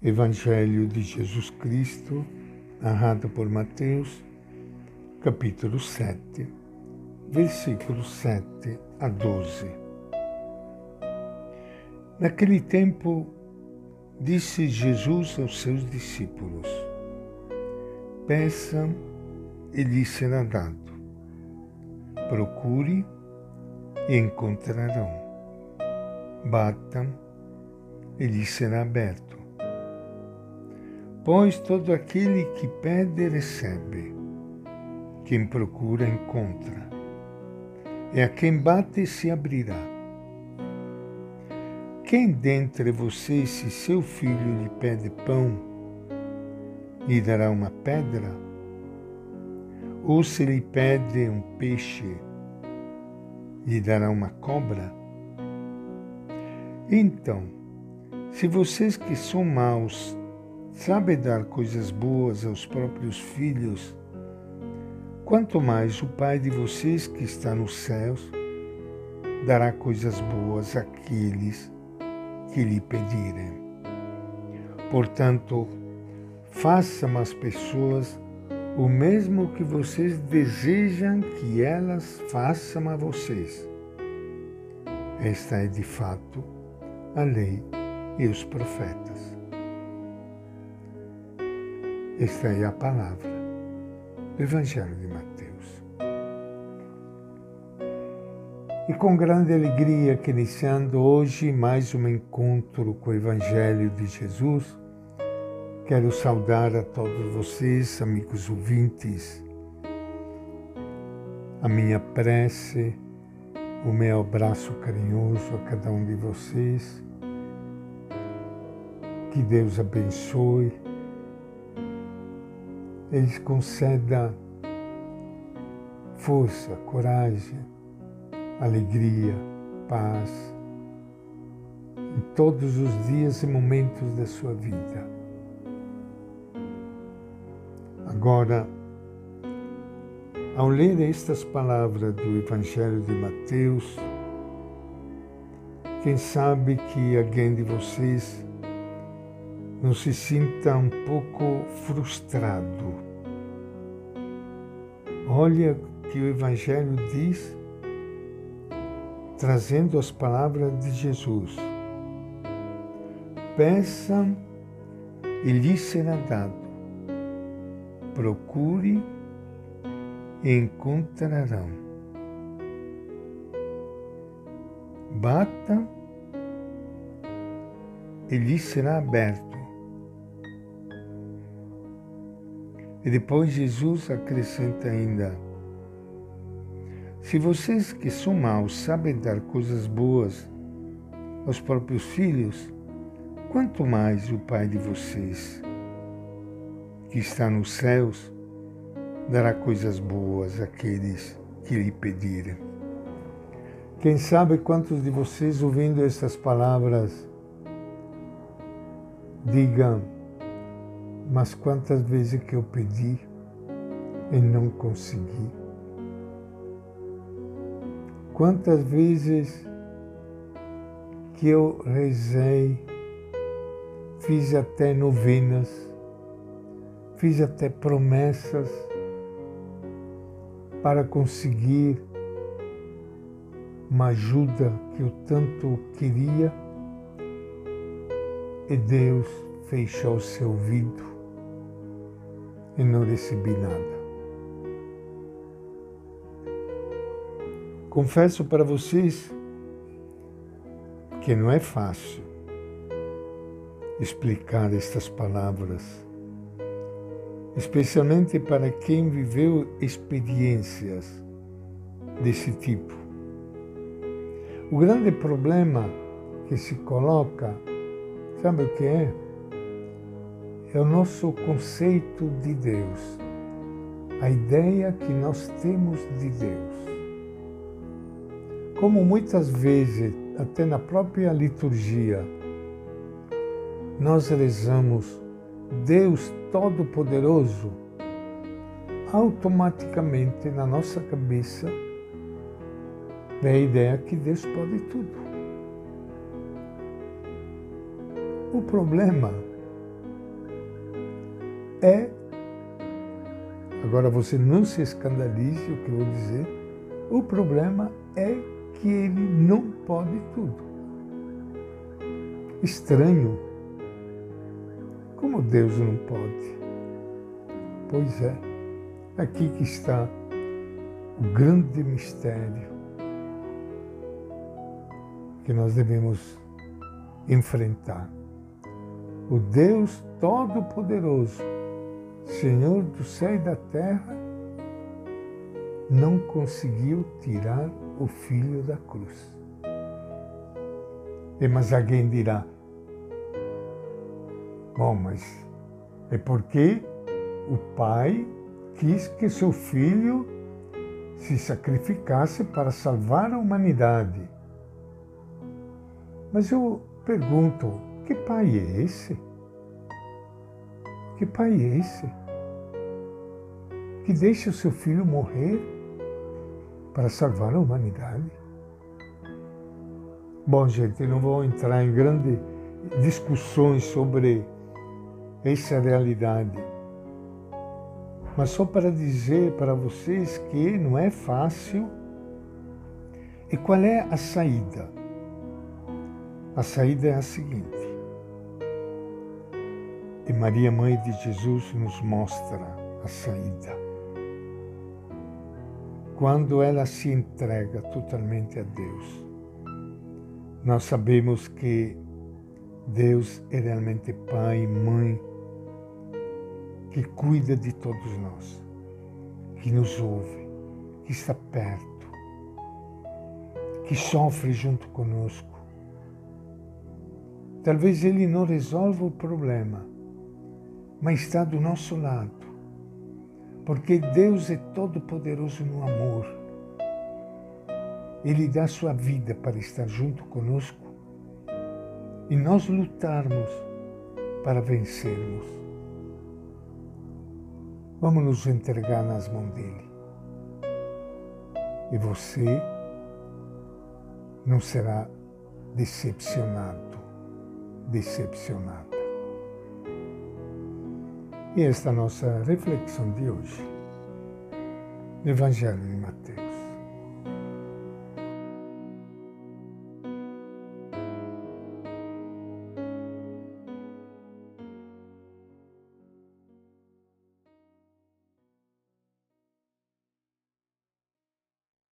Evangelho de Jesus Cristo, narrado por Mateus, capítulo 7, versículos 7 a 12. Naquele tempo, disse Jesus aos seus discípulos: Peçam e lhes será dado. Procure e encontrarão. Batam e lhes será aberto Pois todo aquele que pede, recebe. Quem procura, encontra. E a quem bate, se abrirá. Quem dentre vocês, se seu filho lhe pede pão, lhe dará uma pedra? Ou se lhe pede um peixe, lhe dará uma cobra? Então, se vocês que são maus sabe dar coisas boas aos próprios filhos, quanto mais o Pai de vocês que está nos céus dará coisas boas àqueles que lhe pedirem. Portanto, façam às pessoas o mesmo que vocês desejam que elas façam a vocês. Esta é de fato a lei e os profetas. Esta é a palavra do Evangelho de Mateus. E com grande alegria que iniciando hoje mais um encontro com o Evangelho de Jesus, quero saudar a todos vocês, amigos ouvintes, a minha prece, o meu abraço carinhoso a cada um de vocês. Que Deus abençoe eles conceda força, coragem, alegria, paz em todos os dias e momentos da sua vida. Agora, ao ler estas palavras do Evangelho de Mateus, quem sabe que alguém de vocês não se sinta um pouco frustrado. Olha que o Evangelho diz, trazendo as palavras de Jesus: Peçam e lhes será dado, procure e encontrarão. Bata e lhes será aberto. E depois Jesus acrescenta ainda: Se vocês que são maus sabem dar coisas boas aos próprios filhos, quanto mais o Pai de vocês, que está nos céus, dará coisas boas àqueles que lhe pedirem. Quem sabe quantos de vocês, ouvindo estas palavras, digam, mas quantas vezes que eu pedi e não consegui? Quantas vezes que eu rezei, fiz até novenas, fiz até promessas para conseguir uma ajuda que eu tanto queria e Deus fechou seu ouvido e não recebi nada. Confesso para vocês que não é fácil explicar estas palavras, especialmente para quem viveu experiências desse tipo. O grande problema que se coloca, sabe o que é? É o nosso conceito de Deus, a ideia que nós temos de Deus. Como muitas vezes, até na própria liturgia, nós rezamos Deus Todo-Poderoso, automaticamente na nossa cabeça vem a ideia que Deus pode tudo. O problema é. Agora você não se escandalize o que eu vou dizer. O problema é que ele não pode tudo. Estranho. Como Deus não pode? Pois é, aqui que está o grande mistério que nós devemos enfrentar. O Deus Todo-Poderoso, Senhor do céu e da terra, não conseguiu tirar o filho da cruz. E mas alguém dirá: Bom, mas é porque o pai quis que seu filho se sacrificasse para salvar a humanidade. Mas eu pergunto: que pai é esse? Que pai é esse? Que deixa o seu filho morrer para salvar a humanidade? Bom, gente, não vou entrar em grandes discussões sobre essa realidade, mas só para dizer para vocês que não é fácil. E qual é a saída? A saída é a seguinte. E Maria, Mãe de Jesus, nos mostra a saída. Quando ela se entrega totalmente a Deus, nós sabemos que Deus é realmente Pai Mãe que cuida de todos nós, que nos ouve, que está perto, que sofre junto conosco Talvez ele não resolva o problema, mas está do nosso lado, porque Deus é todo-poderoso no amor. Ele dá sua vida para estar junto conosco e nós lutarmos para vencermos. Vamos nos entregar nas mãos dele. E você não será decepcionado decepcionada. E esta é a nossa reflexão de hoje, Evangelho.